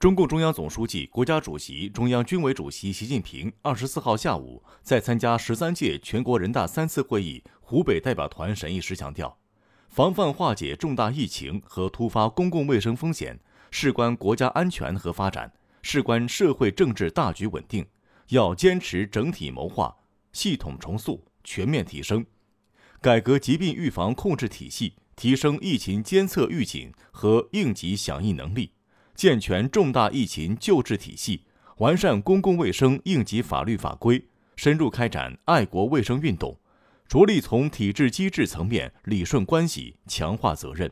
中共中央总书记、国家主席、中央军委主席习近平二十四号下午在参加十三届全国人大三次会议湖北代表团审议时强调，防范化解重大疫情和突发公共卫生风险，事关国家安全和发展，事关社会政治大局稳定，要坚持整体谋划、系统重塑、全面提升，改革疾病预防控制体系，提升疫情监测预警和应急响应能力。健全重大疫情救治体系，完善公共卫生应急法律法规，深入开展爱国卫生运动，着力从体制机制层面理顺关系、强化责任。